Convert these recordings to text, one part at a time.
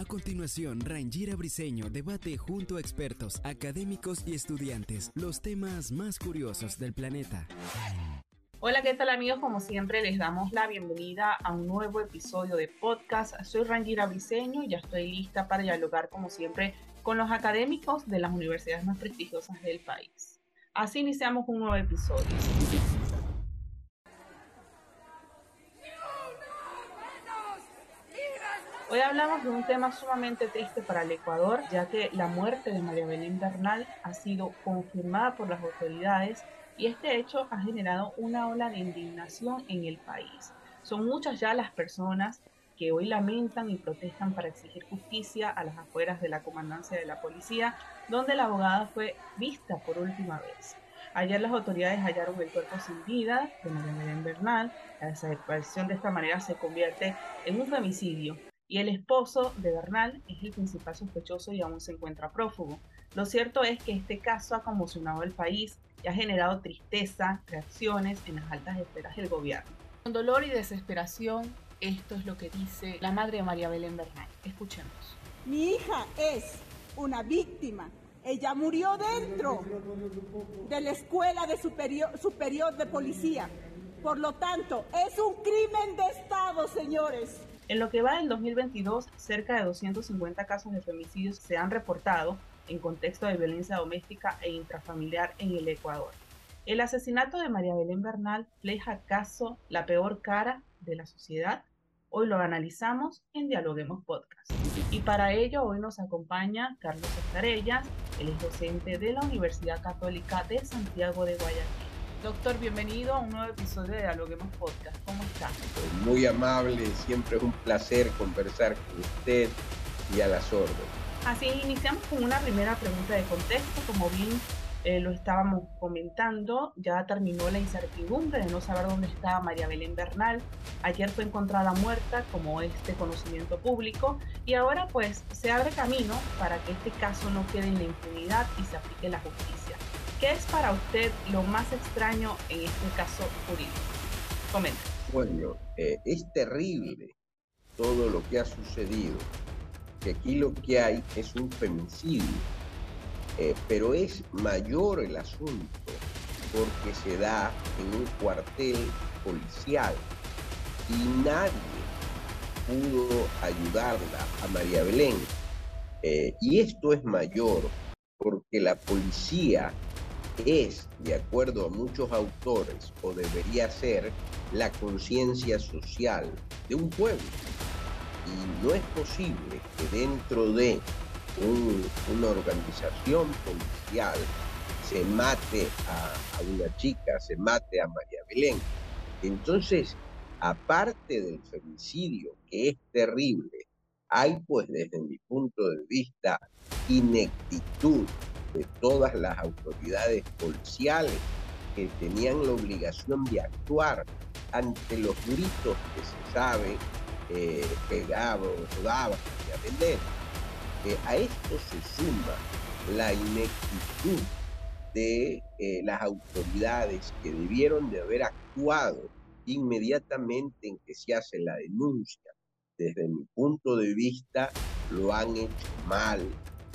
A continuación, Rangira Briseño debate junto a expertos, académicos y estudiantes los temas más curiosos del planeta. Hola, ¿qué tal amigos? Como siempre les damos la bienvenida a un nuevo episodio de podcast. Soy Rangira Briseño y ya estoy lista para dialogar como siempre con los académicos de las universidades más prestigiosas del país. Así iniciamos un nuevo episodio. Hoy hablamos de un tema sumamente triste para el Ecuador, ya que la muerte de María Belén Bernal ha sido confirmada por las autoridades y este hecho ha generado una ola de indignación en el país. Son muchas ya las personas que hoy lamentan y protestan para exigir justicia a las afueras de la comandancia de la policía, donde la abogada fue vista por última vez. Ayer las autoridades hallaron el cuerpo sin vida de María Belén Bernal. La desaparición de esta manera se convierte en un femicidio y el esposo de Bernal es el principal sospechoso y aún se encuentra prófugo. Lo cierto es que este caso ha conmocionado el país y ha generado tristeza, reacciones en las altas esferas del gobierno. Con dolor y desesperación, esto es lo que dice la madre de María Belén Bernal. Escuchemos. Mi hija es una víctima. Ella murió dentro de la Escuela de Superior, Superior de Policía. Por lo tanto, es un crimen de Estado, señores. En lo que va del 2022, cerca de 250 casos de femicidios se han reportado en contexto de violencia doméstica e intrafamiliar en el Ecuador. El asesinato de María Belén Bernal refleja acaso la peor cara de la sociedad. Hoy lo analizamos en Dialoguemos Podcast. Y para ello hoy nos acompaña Carlos Escarellas, el docente de la Universidad Católica de Santiago de Guayaquil. Doctor, bienvenido a un nuevo episodio de Dialoguemos Podcast. ¿Cómo está? Muy amable, siempre es un placer conversar con usted y a las órdenes. Así, iniciamos con una primera pregunta de contexto. Como bien eh, lo estábamos comentando, ya terminó la incertidumbre de no saber dónde está María Belén Bernal. Ayer fue encontrada muerta, como este conocimiento público, y ahora pues se abre camino para que este caso no quede en la impunidad y se aplique la justicia. ¿Qué es para usted lo más extraño en este caso jurídico? Comenta. Bueno, eh, es terrible todo lo que ha sucedido, que aquí lo que hay es un femicidio, eh, pero es mayor el asunto porque se da en un cuartel policial y nadie pudo ayudarla a María Belén. Eh, y esto es mayor porque la policía es, de acuerdo a muchos autores, o debería ser, la conciencia social de un pueblo. Y no es posible que dentro de una organización policial se mate a, una chica, se mate a María Belén. Entonces, aparte del femicidio, que es terrible, hay pues desde mi punto de vista ineptitud de todas las autoridades policiales que tenían la obligación de actuar ante los gritos que se sabe eh, pegaba o daba a vender. a esto se suma la ineptitud de eh, las autoridades que debieron de haber actuado inmediatamente en que se hace la denuncia. Desde mi punto de vista, lo han hecho mal,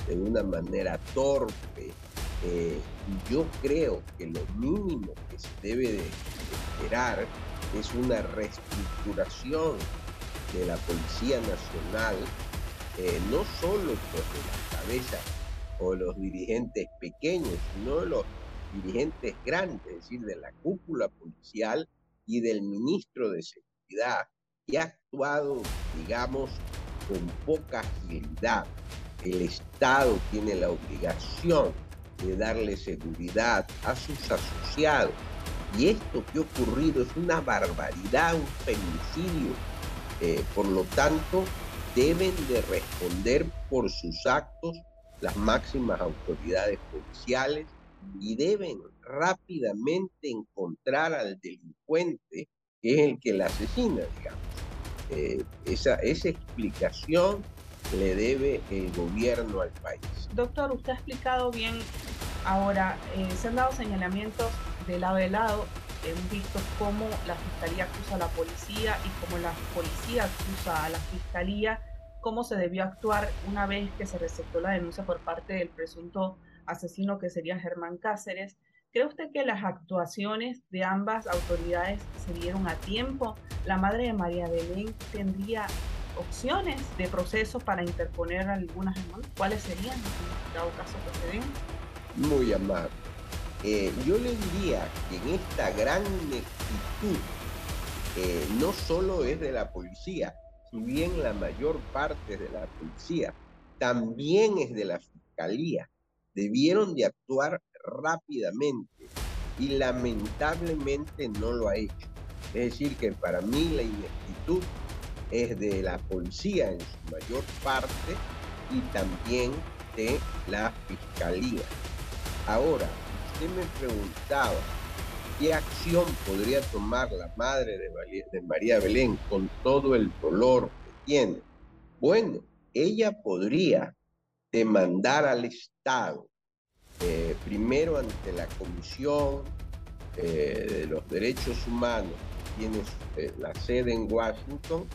de una manera torpe. Eh, yo creo que lo mínimo que se debe de esperar es una reestructuración de la Policía Nacional, eh, no solo por la cabeza o los dirigentes pequeños, sino de los dirigentes grandes, es decir, de la cúpula policial y del ministro de Seguridad, que ha actuado, digamos, con poca agilidad el Estado tiene la obligación de darle seguridad a sus asociados. Y esto que ha ocurrido es una barbaridad, un femicidio Eh, por lo tanto, deben de responder por sus actos las máximas autoridades policiales y deben rápidamente encontrar al delincuente que es el que la asesina, digamos. Eh, esa, esa explicación le debe el gobierno al país. Doctor, usted ha explicado bien ahora, eh, se han dado señalamientos de lado de lado, hemos visto cómo la fiscalía acusa a la policía y cómo la policía acusa a la fiscalía, cómo se debió actuar una vez que se receptó la denuncia por parte del presunto asesino que sería Germán Cáceres. ¿Cree usted que las actuaciones de ambas autoridades se dieron a tiempo? ¿La madre de María Belén tendría opciones de proceso para interponer algunas demandas? ¿Cuáles serían en dado caso den? Muy amable. Eh, yo le diría que en esta gran ineptitud eh, no solo es de la policía, si bien la mayor parte de la policía, también es de la fiscalía. Debieron de actuar rápidamente y lamentablemente no lo ha hecho. Es decir, que para mí la ineptitud es de la policía en su mayor parte y también de la fiscalía. Ahora, usted me preguntaba qué acción podría tomar la madre de María Belén con todo el dolor que tiene. Bueno, ella podría demandar al Estado, eh, primero ante la Comisión eh, de los Derechos Humanos, tiene eh, la sede en Washington,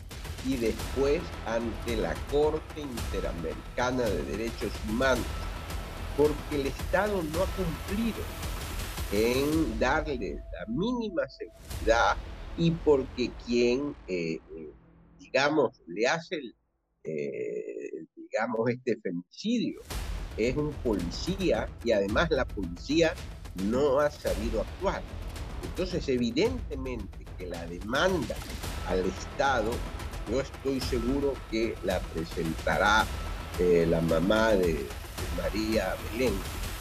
y después ante la Corte Interamericana de Derechos Humanos, porque el Estado no ha cumplido en darle la mínima seguridad y porque quien, eh, digamos, le hace, eh, digamos, este femicidio es un policía y además la policía no ha sabido actuar. Entonces, evidentemente la demanda al Estado yo estoy seguro que la presentará eh, la mamá de, María Belén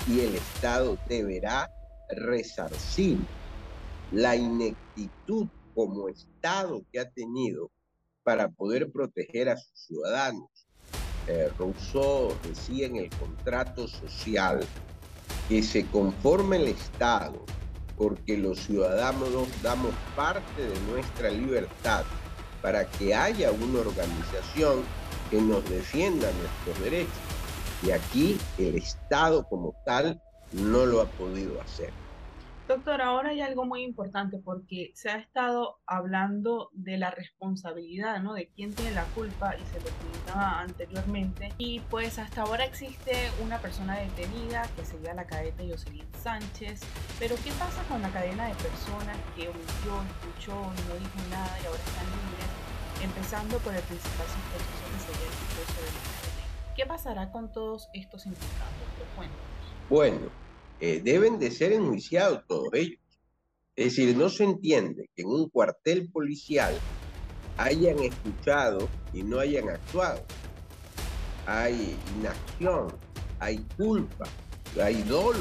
y el Estado deberá resarcir la ineptitud como Estado que ha tenido para poder proteger a sus ciudadanos. Eh, Rousseau decía en el contrato social que se conforme el Estado porque los ciudadanos damos parte de nuestra libertad para que haya una organización que nos defienda nuestros derechos. Y aquí el Estado como tal no lo ha podido hacer. Doctor, ahora hay algo muy importante porque se ha estado hablando de la responsabilidad, ¿no? De quién tiene la culpa y se lo comentaba anteriormente. Y pues hasta ahora existe una persona detenida que sería la cadete Jocelyn Sánchez. Pero ¿qué pasa con la cadena de personas que omitió, escuchó, no dijo nada y ahora están libres? Empezando por el principal sospechoso que sería el esposo de la ¿Qué pasará con todos estos implicados? Bueno, eh, deben de ser enjuiciados todos ellos. Es decir, no se entiende que en un cuartel policial hayan escuchado y no hayan actuado. Hay inacción, hay culpa, hay dolor,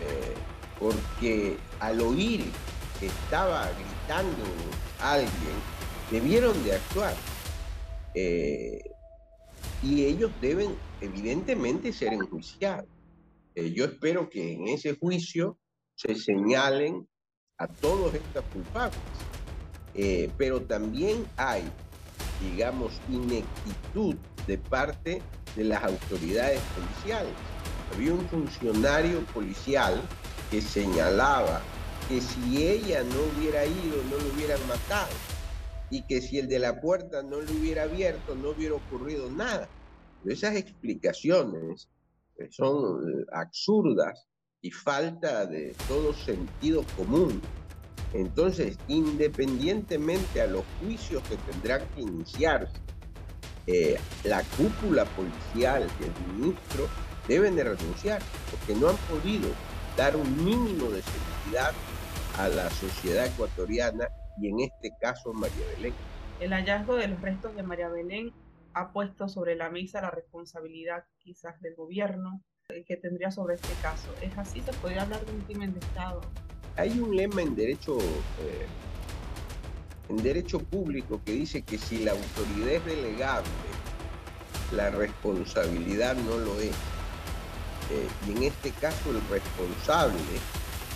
eh, porque al oír que estaba gritando alguien, debieron de actuar. Eh, y ellos deben evidentemente ser enjuiciados. Eh, yo espero que en ese juicio se señalen a todos estos culpables. Eh, pero también hay, digamos, ineptitud de parte de las autoridades policiales. Había un funcionario policial que señalaba que si ella no hubiera ido, no lo hubieran matado. Y que si el de la puerta no le hubiera abierto, no hubiera ocurrido nada. esas explicaciones son eh, absurdas y falta de todo sentido común. Entonces, independientemente a los juicios que tendrán que iniciarse, eh, la cúpula policial y el ministro deben de renunciar porque no han podido dar un mínimo de seguridad a la sociedad ecuatoriana y en este caso María Belén. El hallazgo de los restos de María Belén ha puesto sobre la mesa la responsabilidad quizás del gobierno eh, que tendría sobre este caso. ¿Es así? ¿Se podría hablar de un crimen de Estado? Hay un lema en derecho eh, en derecho público que dice que si la autoridad es delegable, la responsabilidad no lo es. Eh, y en este caso el responsable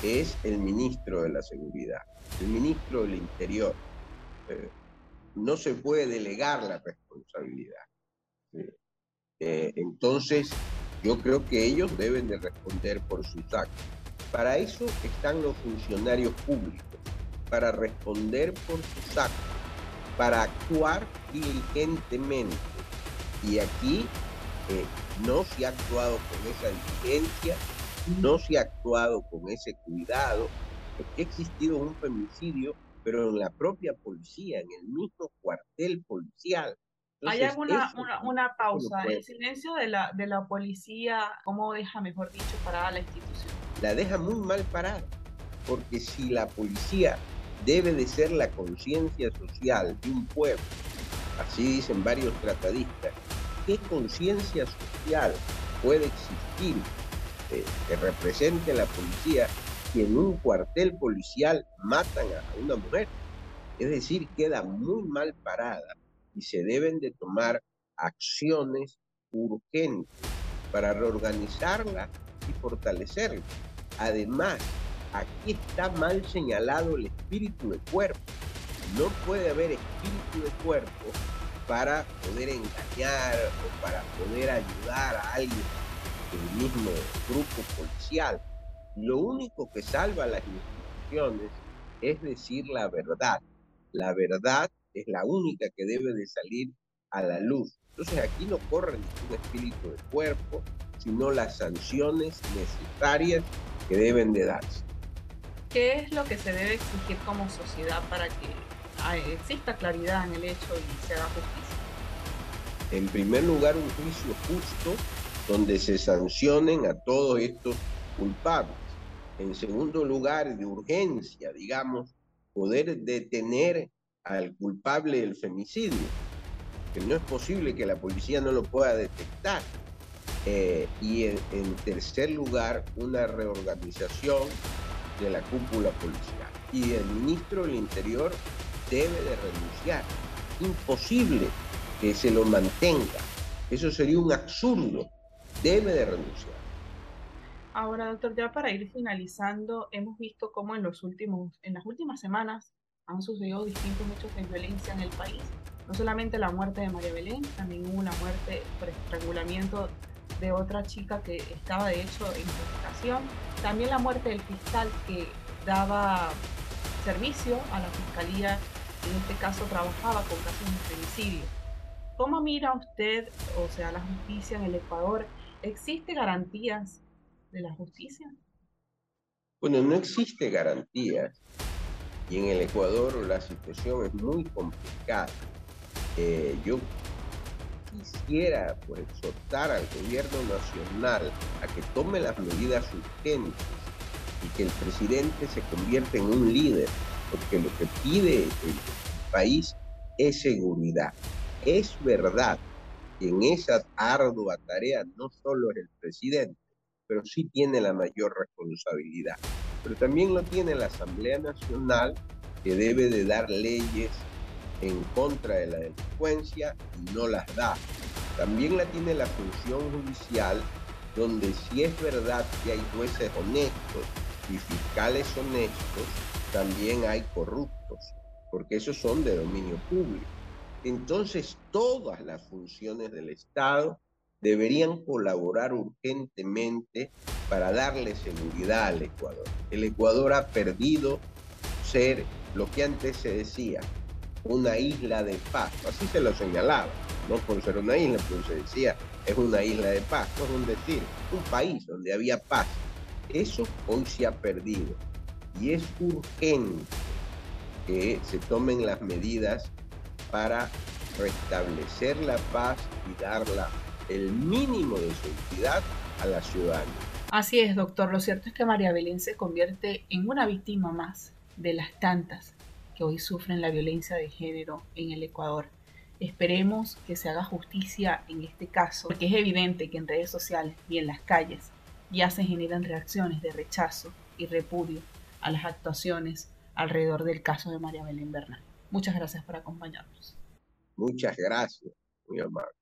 es el ministro de la Seguridad, el ministro del Interior. Eh, no se puede delegar la responsabilidad. Eh, entonces, yo creo que ellos deben de responder por sus actos. Para eso están los funcionarios públicos, para responder por sus actos, para actuar diligentemente. Y aquí eh, no se ha actuado con esa diligencia, no se ha actuado con ese cuidado, porque ha existido un femicidio, pero en la propia policía, en el mismo cuartel policial. ¿Hay alguna una, pausa? ¿El silencio de la, de la policía, cómo deja, mejor dicho, parada la institución? La deja muy mal parada, porque si la policía debe de ser la conciencia social de un pueblo, así dicen varios tratadistas, ¿qué conciencia social puede existir eh, que represente a la policía si en un cuartel policial matan a una mujer? Es decir, queda muy mal parada y se deben de tomar acciones urgentes para reorganizarla y fortalecerla. Además, aquí está mal señalado el espíritu de cuerpo. No puede haber espíritu de cuerpo para poder engañar o para poder ayudar a alguien del mismo grupo policial. Lo único que salva a las instituciones es decir la verdad. La verdad es la única que debe de salir a la luz. Entonces aquí no corre ningún espíritu de cuerpo, sino las sanciones necesarias que deben de darse. ¿Qué es lo que se debe exigir como sociedad para que ah, exista claridad en el hecho y se haga justicia? En primer lugar, un juicio justo donde se sancionen a todos estos culpables. En segundo lugar, de urgencia, digamos, poder detener al culpable del femicidio, que no es posible que la policía no lo pueda detectar. Eh, y en, tercer lugar, una reorganización de la cúpula policial. Y el ministro del Interior debe de renunciar. Imposible que se lo mantenga. Eso sería un absurdo. Debe de renunciar. Ahora, doctor, ya para ir finalizando, hemos visto cómo en los últimos, en las últimas semanas han sucedido distintos hechos de violencia en el país. No solamente la muerte de María Belén, también hubo una muerte por estrangulamiento de otra chica que estaba de hecho en investigación. También la muerte del fiscal que daba servicio a la fiscalía, en este caso trabajaba con casos de femicidio. ¿Cómo mira usted, o sea, la justicia en el Ecuador? ¿Existe garantías de la justicia? Bueno, no existe garantías y en el Ecuador la situación es muy complicada. Eh, yo quisiera pues, exhortar al gobierno nacional a que tome las medidas urgentes y que el presidente se convierta en un líder, porque lo que pide el país es seguridad. Es verdad que en esa ardua tarea no solo es el presidente, pero sí tiene la mayor responsabilidad pero también lo tiene la Asamblea Nacional que debe de dar leyes en contra de la delincuencia y no las da. También la tiene la función judicial, donde si es verdad que hay jueces honestos y fiscales honestos, también hay corruptos, porque esos son de dominio público. Entonces, todas las funciones del Estado deberían colaborar urgentemente para darle seguridad al Ecuador. El Ecuador ha perdido ser lo que antes se decía, una isla de paz. Así se lo señalaba, no por ser una isla, pero se decía, es una isla de paz, no es un decir, un país donde había paz. Eso hoy se ha perdido y es urgente que se tomen las medidas para restablecer la paz y darla el mínimo de seguridad a la ciudadanía. Así es, doctor. Lo cierto es que María Belén se convierte en una víctima más de las tantas que hoy sufren la violencia de género en el Ecuador. Esperemos que se haga justicia en este caso, porque es evidente que en redes sociales y en las calles ya se generan reacciones de rechazo y repudio a las actuaciones alrededor del caso de María Belén Bernal. Muchas gracias por acompañarnos. Muchas gracias, muy amable.